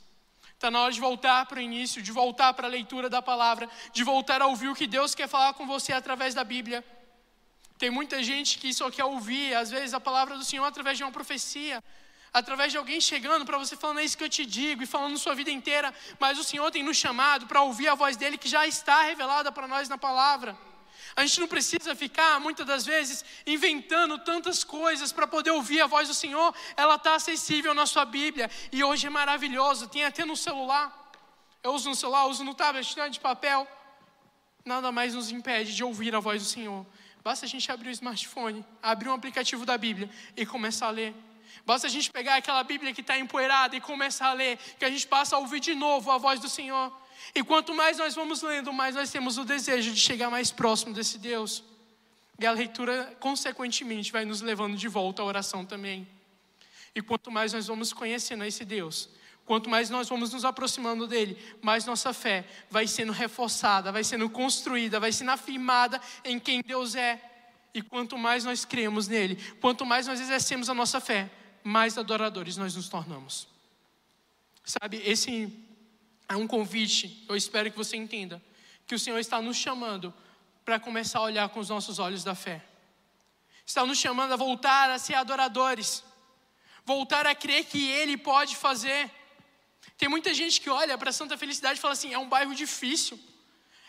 Está na hora de voltar para o início, de voltar para a leitura da palavra, de voltar a ouvir o que Deus quer falar com você através da Bíblia. Tem muita gente que só quer ouvir, às vezes, a palavra do Senhor através de uma profecia, através de alguém chegando para você falando é isso que eu te digo e falando sua vida inteira, mas o Senhor tem nos chamado para ouvir a voz dele que já está revelada para nós na palavra. A gente não precisa ficar, muitas das vezes, inventando tantas coisas para poder ouvir a voz do Senhor. Ela está acessível na sua Bíblia. E hoje é maravilhoso. Tem até no celular. Eu uso no celular, uso no tablet, de papel. Nada mais nos impede de ouvir a voz do Senhor. Basta a gente abrir o smartphone, abrir um aplicativo da Bíblia e começar a ler. Basta a gente pegar aquela Bíblia que está empoeirada e começar a ler, que a gente passa a ouvir de novo a voz do Senhor. E quanto mais nós vamos lendo, mais nós temos o desejo de chegar mais próximo desse Deus. E a leitura, consequentemente, vai nos levando de volta à oração também. E quanto mais nós vamos conhecendo esse Deus, quanto mais nós vamos nos aproximando dele, mais nossa fé vai sendo reforçada, vai sendo construída, vai sendo afirmada em quem Deus é. E quanto mais nós cremos nele, quanto mais nós exercemos a nossa fé, mais adoradores nós nos tornamos. Sabe, esse é um convite, eu espero que você entenda, que o Senhor está nos chamando para começar a olhar com os nossos olhos da fé. Está nos chamando a voltar a ser adoradores, voltar a crer que Ele pode fazer. Tem muita gente que olha para Santa Felicidade e fala assim: é um bairro difícil.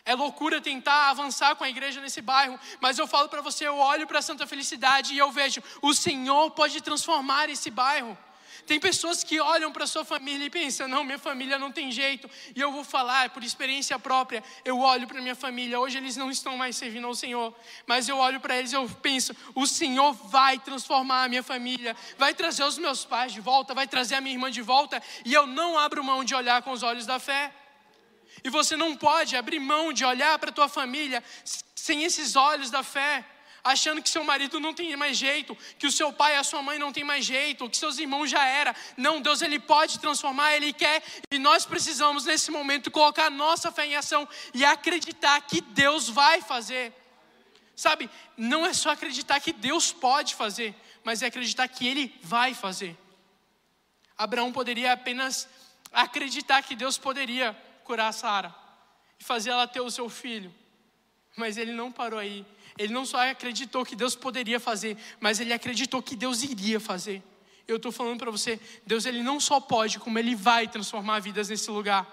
É loucura tentar avançar com a igreja nesse bairro, mas eu falo para você, eu olho para Santa Felicidade e eu vejo, o Senhor pode transformar esse bairro. Tem pessoas que olham para sua família e pensam: não, minha família não tem jeito. E eu vou falar por experiência própria. Eu olho para minha família. Hoje eles não estão mais servindo ao Senhor, mas eu olho para eles e eu penso: o Senhor vai transformar a minha família, vai trazer os meus pais de volta, vai trazer a minha irmã de volta. E eu não abro mão de olhar com os olhos da fé. E você não pode abrir mão de olhar para tua família sem esses olhos da fé achando que seu marido não tem mais jeito, que o seu pai e a sua mãe não tem mais jeito, que seus irmãos já era. Não, Deus ele pode transformar, ele quer, e nós precisamos nesse momento colocar nossa fé em ação e acreditar que Deus vai fazer. Sabe, não é só acreditar que Deus pode fazer, mas é acreditar que ele vai fazer. Abraão poderia apenas acreditar que Deus poderia curar Sara e fazer ela ter o seu filho. Mas ele não parou aí. Ele não só acreditou que Deus poderia fazer, mas ele acreditou que Deus iria fazer. Eu estou falando para você, Deus ele não só pode, como ele vai transformar vidas nesse lugar.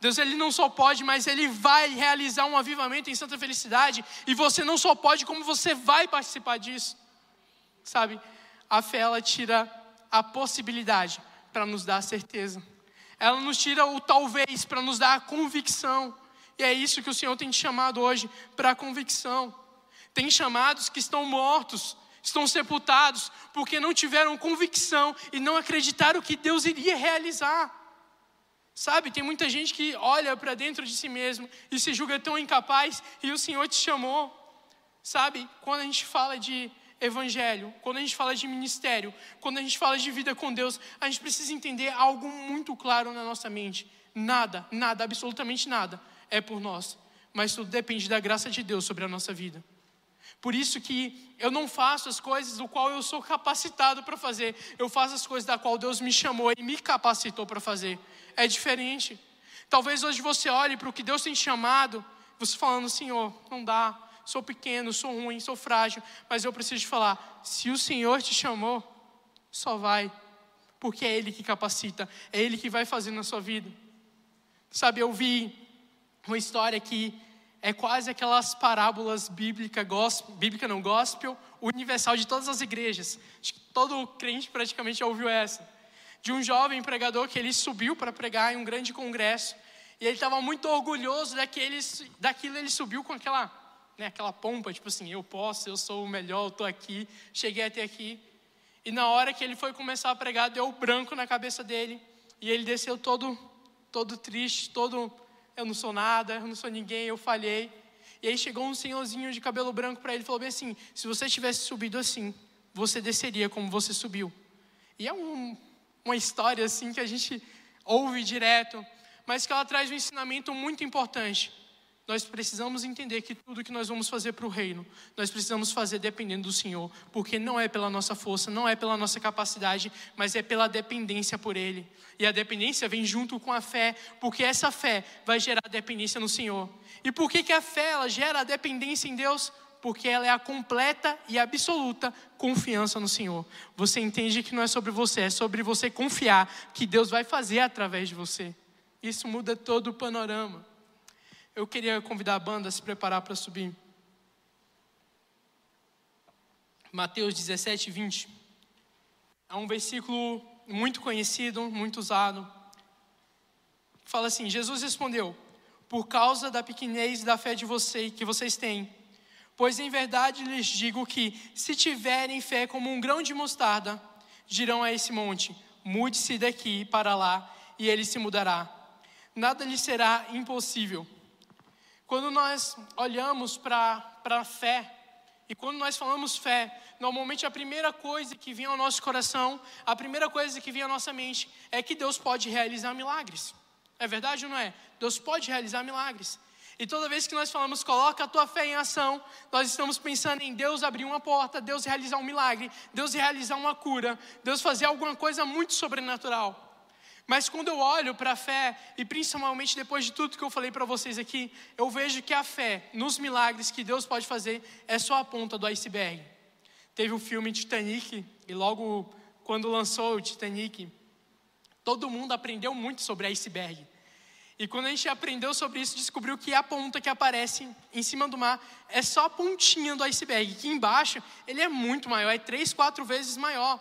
Deus ele não só pode, mas ele vai realizar um avivamento em Santa Felicidade. E você não só pode, como você vai participar disso. Sabe? A fé ela tira a possibilidade para nos dar a certeza. Ela nos tira o talvez para nos dar a convicção. E é isso que o Senhor tem te chamado hoje para a convicção. Tem chamados que estão mortos, estão sepultados, porque não tiveram convicção e não acreditaram que Deus iria realizar. Sabe, tem muita gente que olha para dentro de si mesmo e se julga tão incapaz e o Senhor te chamou. Sabe, quando a gente fala de evangelho, quando a gente fala de ministério, quando a gente fala de vida com Deus, a gente precisa entender algo muito claro na nossa mente. Nada, nada, absolutamente nada é por nós, mas tudo depende da graça de Deus sobre a nossa vida. Por isso que eu não faço as coisas do qual eu sou capacitado para fazer. Eu faço as coisas da qual Deus me chamou e me capacitou para fazer. É diferente. Talvez hoje você olhe para o que Deus tem te chamado, você falando, Senhor, não dá, sou pequeno, sou ruim, sou frágil, mas eu preciso te falar, se o Senhor te chamou, só vai, porque é Ele que capacita, é Ele que vai fazer na sua vida. Sabe, eu vi uma história que é quase aquelas parábolas bíblicas, gospel, bíblica não gospel, universal de todas as igrejas. Acho que todo crente praticamente já ouviu essa. De um jovem pregador que ele subiu para pregar em um grande congresso e ele estava muito orgulhoso daqueles, daquilo ele subiu com aquela né, aquela pompa, tipo assim, eu posso, eu sou o melhor, eu estou aqui, cheguei até aqui. E na hora que ele foi começar a pregar, deu branco na cabeça dele, e ele desceu todo, todo triste, todo, eu não sou nada, eu não sou ninguém, eu falhei. E aí chegou um senhorzinho de cabelo branco para ele e falou bem assim: se você tivesse subido assim, você desceria como você subiu. E é um, uma história assim que a gente ouve direto, mas que ela traz um ensinamento muito importante nós precisamos entender que tudo que nós vamos fazer para o reino, nós precisamos fazer dependendo do Senhor, porque não é pela nossa força, não é pela nossa capacidade, mas é pela dependência por Ele. E a dependência vem junto com a fé, porque essa fé vai gerar dependência no Senhor. E por que, que a fé ela gera a dependência em Deus? Porque ela é a completa e absoluta confiança no Senhor. Você entende que não é sobre você, é sobre você confiar que Deus vai fazer através de você. Isso muda todo o panorama. Eu queria convidar a banda a se preparar para subir. Mateus 17, 20. É um versículo muito conhecido, muito usado. Fala assim: Jesus respondeu: Por causa da pequenez da fé de vocês que vocês têm. Pois em verdade lhes digo que, se tiverem fé como um grão de mostarda, dirão a esse monte: Mude-se daqui para lá, e ele se mudará. Nada lhe será impossível. Quando nós olhamos para a fé, e quando nós falamos fé, normalmente a primeira coisa que vem ao nosso coração, a primeira coisa que vem à nossa mente é que Deus pode realizar milagres. É verdade ou não é? Deus pode realizar milagres. E toda vez que nós falamos, coloca a tua fé em ação, nós estamos pensando em Deus abrir uma porta, Deus realizar um milagre, Deus realizar uma cura, Deus fazer alguma coisa muito sobrenatural. Mas quando eu olho para a fé, e principalmente depois de tudo que eu falei para vocês aqui, eu vejo que a fé nos milagres que Deus pode fazer é só a ponta do iceberg. Teve o filme Titanic, e logo quando lançou o Titanic, todo mundo aprendeu muito sobre iceberg. E quando a gente aprendeu sobre isso, descobriu que a ponta que aparece em cima do mar é só a pontinha do iceberg, que embaixo ele é muito maior, é três, quatro vezes maior.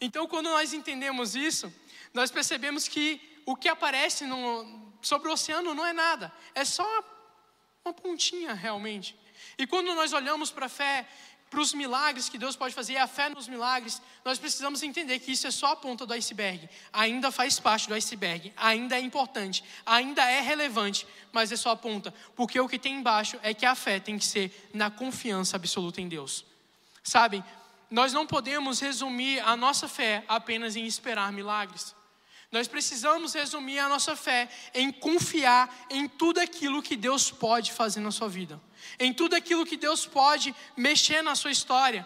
Então, quando nós entendemos isso, nós percebemos que o que aparece no, sobre o oceano não é nada, é só uma pontinha realmente. E quando nós olhamos para a fé, para os milagres que Deus pode fazer, e a fé nos milagres, nós precisamos entender que isso é só a ponta do iceberg. Ainda faz parte do iceberg, ainda é importante, ainda é relevante, mas é só a ponta. Porque o que tem embaixo é que a fé tem que ser na confiança absoluta em Deus. Sabe, nós não podemos resumir a nossa fé apenas em esperar milagres. Nós precisamos resumir a nossa fé em confiar em tudo aquilo que Deus pode fazer na sua vida, em tudo aquilo que Deus pode mexer na sua história.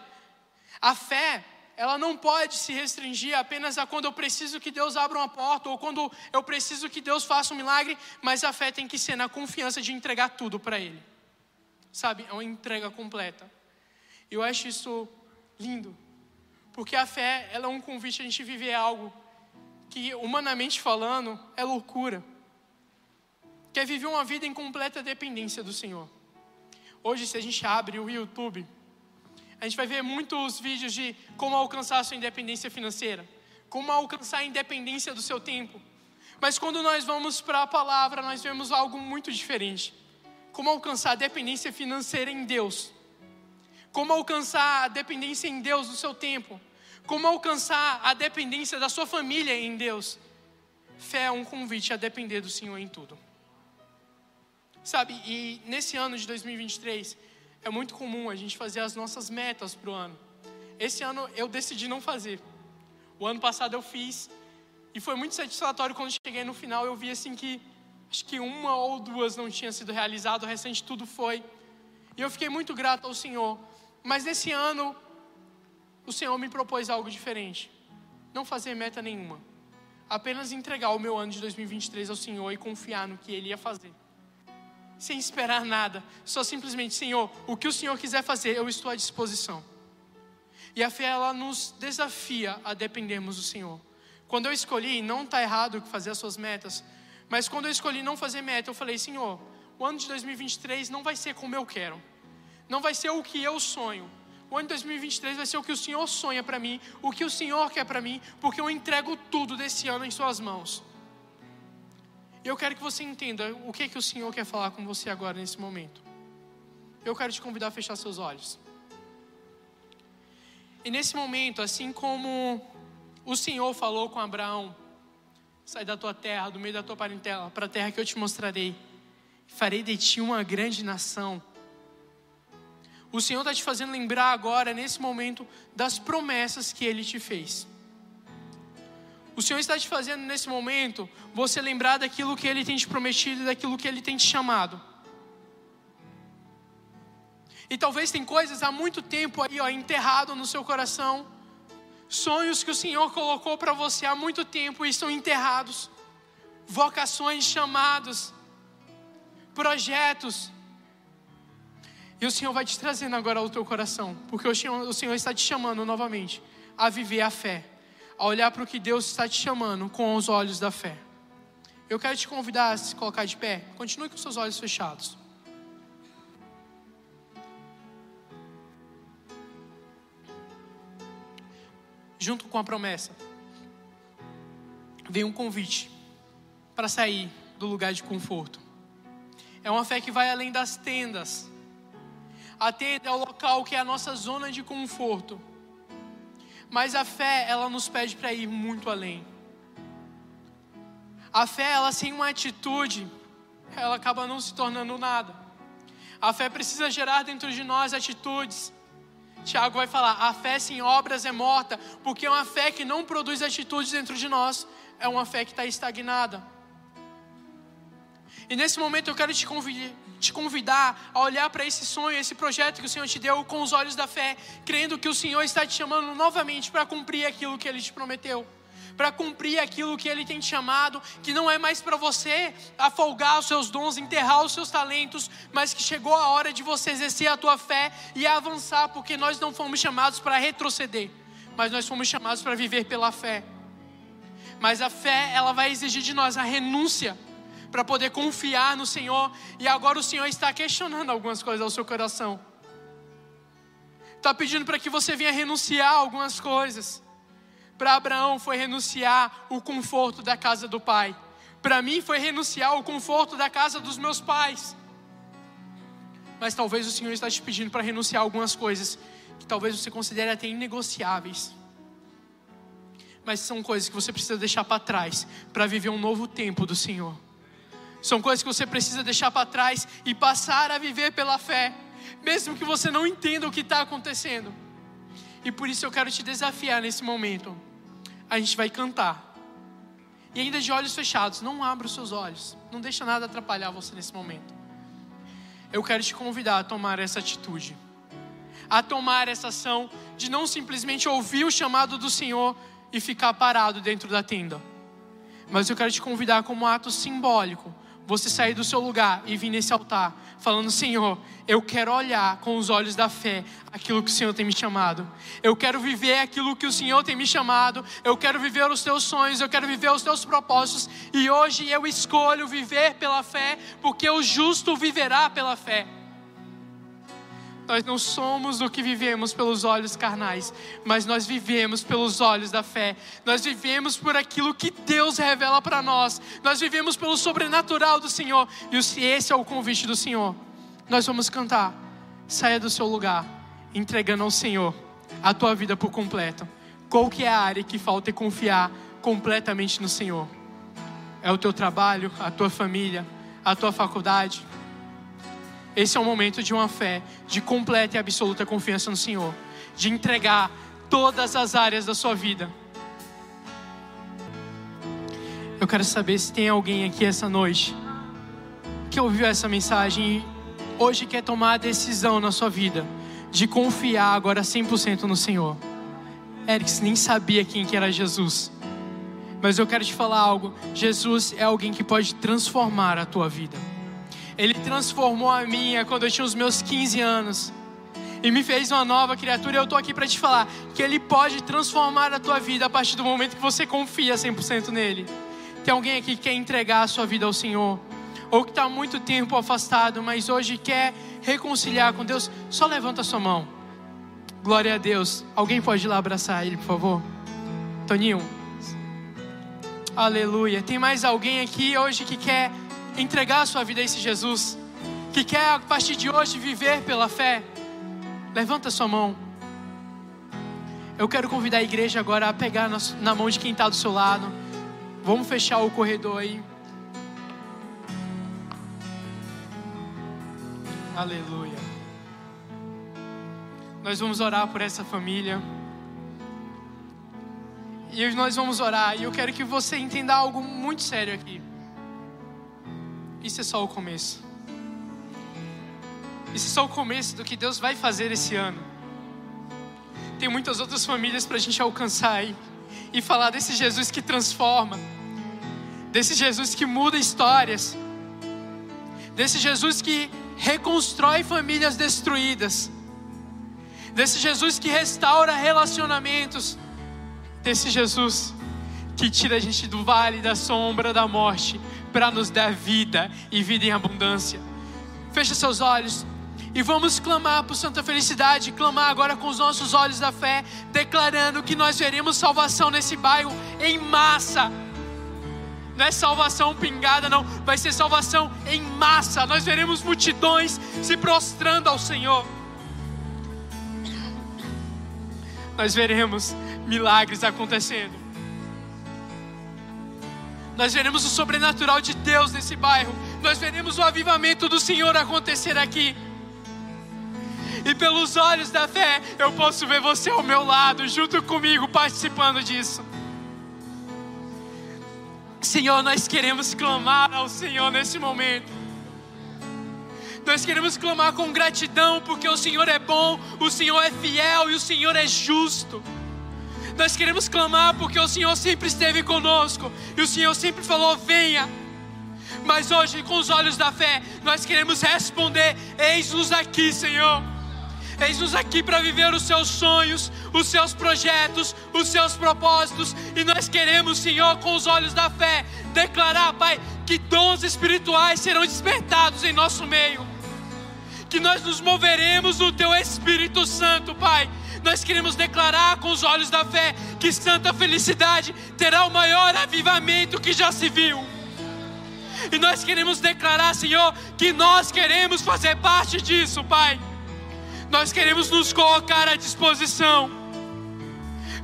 A fé, ela não pode se restringir apenas a quando eu preciso que Deus abra uma porta ou quando eu preciso que Deus faça um milagre, mas a fé tem que ser na confiança de entregar tudo para Ele. Sabe, é uma entrega completa. Eu acho isso lindo, porque a fé, ela é um convite a gente viver algo que, humanamente falando, é loucura. Quer viver uma vida em completa dependência do Senhor. Hoje, se a gente abre o YouTube, a gente vai ver muitos vídeos de como alcançar a sua independência financeira, como alcançar a independência do seu tempo. Mas quando nós vamos para a palavra, nós vemos algo muito diferente. Como alcançar a dependência financeira em Deus. Como alcançar a dependência em Deus do seu tempo. Como alcançar a dependência da sua família em Deus? Fé é um convite a depender do Senhor em tudo. Sabe, e nesse ano de 2023, é muito comum a gente fazer as nossas metas para o ano. Esse ano eu decidi não fazer. O ano passado eu fiz e foi muito satisfatório quando cheguei no final. Eu vi assim que acho que uma ou duas não tinham sido realizado, o restante tudo foi. E eu fiquei muito grato ao Senhor. Mas nesse ano, o Senhor me propôs algo diferente. Não fazer meta nenhuma. Apenas entregar o meu ano de 2023 ao Senhor e confiar no que Ele ia fazer. Sem esperar nada. Só simplesmente, Senhor, o que o Senhor quiser fazer, eu estou à disposição. E a fé, ela nos desafia a dependermos do Senhor. Quando eu escolhi, não está errado fazer as suas metas, mas quando eu escolhi não fazer meta, eu falei, Senhor, o ano de 2023 não vai ser como eu quero, não vai ser o que eu sonho. O ano de 2023 vai ser o que o Senhor sonha para mim, o que o Senhor quer para mim, porque eu entrego tudo desse ano em Suas mãos. E eu quero que você entenda o que, que o Senhor quer falar com você agora nesse momento. Eu quero te convidar a fechar seus olhos. E nesse momento, assim como o Senhor falou com Abraão: sai da tua terra, do meio da tua parentela, para a terra que eu te mostrarei. Farei de ti uma grande nação. O Senhor está te fazendo lembrar agora, nesse momento, das promessas que Ele te fez. O Senhor está te fazendo nesse momento você lembrar daquilo que Ele tem te prometido e daquilo que Ele tem te chamado. E talvez tem coisas há muito tempo aí, ó, enterrado no seu coração sonhos que o Senhor colocou para você há muito tempo e estão enterrados, vocações, chamados, projetos. E o Senhor vai te trazendo agora ao teu coração, porque o Senhor, o Senhor está te chamando novamente a viver a fé, a olhar para o que Deus está te chamando com os olhos da fé. Eu quero te convidar a se colocar de pé, continue com seus olhos fechados. junto com a promessa, vem um convite para sair do lugar de conforto. É uma fé que vai além das tendas. A tenda é o local que é a nossa zona de conforto. Mas a fé, ela nos pede para ir muito além. A fé, ela sem uma atitude, ela acaba não se tornando nada. A fé precisa gerar dentro de nós atitudes Tiago vai falar: a fé sem obras é morta, porque uma fé que não produz atitudes dentro de nós, é uma fé que está estagnada. E nesse momento eu quero te convidar, te convidar a olhar para esse sonho, esse projeto que o Senhor te deu com os olhos da fé, crendo que o Senhor está te chamando novamente para cumprir aquilo que Ele te prometeu para cumprir aquilo que Ele tem te chamado, que não é mais para você afolgar os seus dons, enterrar os seus talentos, mas que chegou a hora de você exercer a tua fé e avançar, porque nós não fomos chamados para retroceder, mas nós fomos chamados para viver pela fé. Mas a fé, ela vai exigir de nós a renúncia para poder confiar no Senhor, e agora o Senhor está questionando algumas coisas ao seu coração. Está pedindo para que você venha renunciar a algumas coisas. Para Abraão foi renunciar o conforto da casa do pai. Para mim foi renunciar o conforto da casa dos meus pais. Mas talvez o Senhor está te pedindo para renunciar algumas coisas que talvez você considere até inegociáveis. Mas são coisas que você precisa deixar para trás para viver um novo tempo do Senhor. São coisas que você precisa deixar para trás e passar a viver pela fé, mesmo que você não entenda o que está acontecendo. E por isso eu quero te desafiar nesse momento. A gente vai cantar. E ainda de olhos fechados, não abra os seus olhos. Não deixa nada atrapalhar você nesse momento. Eu quero te convidar a tomar essa atitude. A tomar essa ação de não simplesmente ouvir o chamado do Senhor e ficar parado dentro da tenda. Mas eu quero te convidar como ato simbólico você sair do seu lugar e vir nesse altar, falando: Senhor, eu quero olhar com os olhos da fé aquilo que o Senhor tem me chamado. Eu quero viver aquilo que o Senhor tem me chamado. Eu quero viver os teus sonhos, eu quero viver os teus propósitos. E hoje eu escolho viver pela fé, porque o justo viverá pela fé. Nós não somos o que vivemos pelos olhos carnais, mas nós vivemos pelos olhos da fé. Nós vivemos por aquilo que Deus revela para nós. Nós vivemos pelo sobrenatural do Senhor. E esse é o convite do Senhor. Nós vamos cantar. Saia do seu lugar, entregando ao Senhor a tua vida por completo. Qual que é a área que falta é confiar completamente no Senhor? É o teu trabalho, a tua família, a tua faculdade, esse é o momento de uma fé de completa e absoluta confiança no Senhor, de entregar todas as áreas da sua vida. Eu quero saber se tem alguém aqui essa noite que ouviu essa mensagem e hoje quer tomar a decisão na sua vida de confiar agora 100% no Senhor. Eric nem sabia quem que era Jesus. Mas eu quero te falar algo. Jesus é alguém que pode transformar a tua vida. Ele transformou a minha quando eu tinha os meus 15 anos. E me fez uma nova criatura. E eu estou aqui para te falar que Ele pode transformar a tua vida a partir do momento que você confia 100% nele. Tem alguém aqui que quer entregar a sua vida ao Senhor? Ou que está muito tempo afastado, mas hoje quer reconciliar com Deus? Só levanta a sua mão. Glória a Deus. Alguém pode ir lá abraçar ele, por favor? Toninho. Aleluia. Tem mais alguém aqui hoje que quer entregar a sua vida a esse Jesus, que quer a partir de hoje viver pela fé, levanta sua mão. Eu quero convidar a igreja agora a pegar na mão de quem está do seu lado. Vamos fechar o corredor aí. Aleluia. Nós vamos orar por essa família. E nós vamos orar. E eu quero que você entenda algo muito sério aqui. Isso é só o começo. Isso é só o começo do que Deus vai fazer esse ano. Tem muitas outras famílias para a gente alcançar aí e falar desse Jesus que transforma, desse Jesus que muda histórias, desse Jesus que reconstrói famílias destruídas, desse Jesus que restaura relacionamentos, desse Jesus que tira a gente do vale da sombra da morte para nos dar vida e vida em abundância. Feche seus olhos e vamos clamar por santa felicidade, clamar agora com os nossos olhos da fé, declarando que nós veremos salvação nesse bairro em massa. Não é salvação pingada, não, vai ser salvação em massa. Nós veremos multidões se prostrando ao Senhor. Nós veremos milagres acontecendo nós veremos o sobrenatural de Deus nesse bairro, nós veremos o avivamento do Senhor acontecer aqui. E pelos olhos da fé, eu posso ver você ao meu lado, junto comigo, participando disso. Senhor, nós queremos clamar ao Senhor nesse momento. Nós queremos clamar com gratidão, porque o Senhor é bom, o Senhor é fiel e o Senhor é justo. Nós queremos clamar porque o Senhor sempre esteve conosco e o Senhor sempre falou: venha. Mas hoje, com os olhos da fé, nós queremos responder: eis-nos aqui, Senhor. Eis-nos aqui para viver os seus sonhos, os seus projetos, os seus propósitos, e nós queremos, Senhor, com os olhos da fé, declarar, Pai, que dons espirituais serão despertados em nosso meio, que nós nos moveremos no Teu Espírito Santo, Pai, nós queremos declarar com os olhos da fé que Santa Felicidade terá o maior avivamento que já se viu. E nós queremos declarar, Senhor, que nós queremos fazer parte disso, Pai. Nós queremos nos colocar à disposição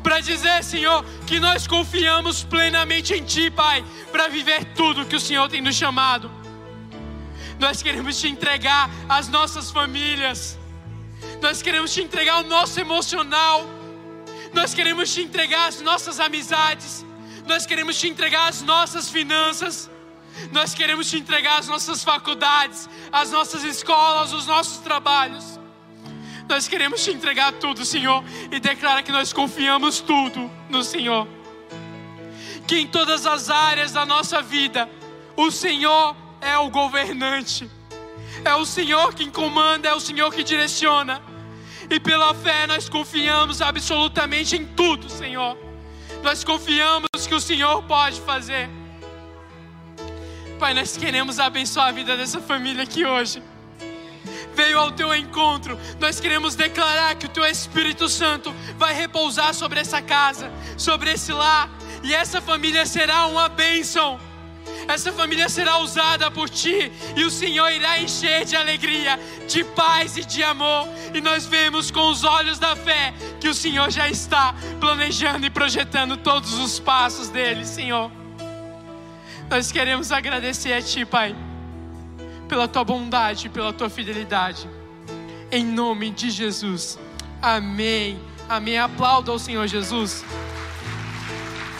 para dizer, Senhor, que nós confiamos plenamente em Ti, Pai, para viver tudo que o Senhor tem nos chamado. Nós queremos te entregar as nossas famílias. Nós queremos te entregar o nosso emocional. Nós queremos te entregar as nossas amizades. Nós queremos te entregar as nossas finanças. Nós queremos te entregar as nossas faculdades, as nossas escolas, os nossos trabalhos. Nós queremos te entregar tudo, Senhor, e declarar que nós confiamos tudo no Senhor. Que em todas as áreas da nossa vida, o Senhor é o governante. É o Senhor quem comanda, é o Senhor que direciona e pela fé nós confiamos absolutamente em tudo, Senhor. Nós confiamos que o Senhor pode fazer. Pai, nós queremos abençoar a vida dessa família aqui hoje. Veio ao teu encontro, nós queremos declarar que o teu Espírito Santo vai repousar sobre essa casa, sobre esse lar, e essa família será uma bênção essa família será usada por ti e o Senhor irá encher de alegria, de paz e de amor. E nós vemos com os olhos da fé que o Senhor já está planejando e projetando todos os passos dele, Senhor. Nós queremos agradecer a Ti, Pai, pela tua bondade, pela tua fidelidade. Em nome de Jesus. Amém. Amém. Aplauda ao Senhor Jesus.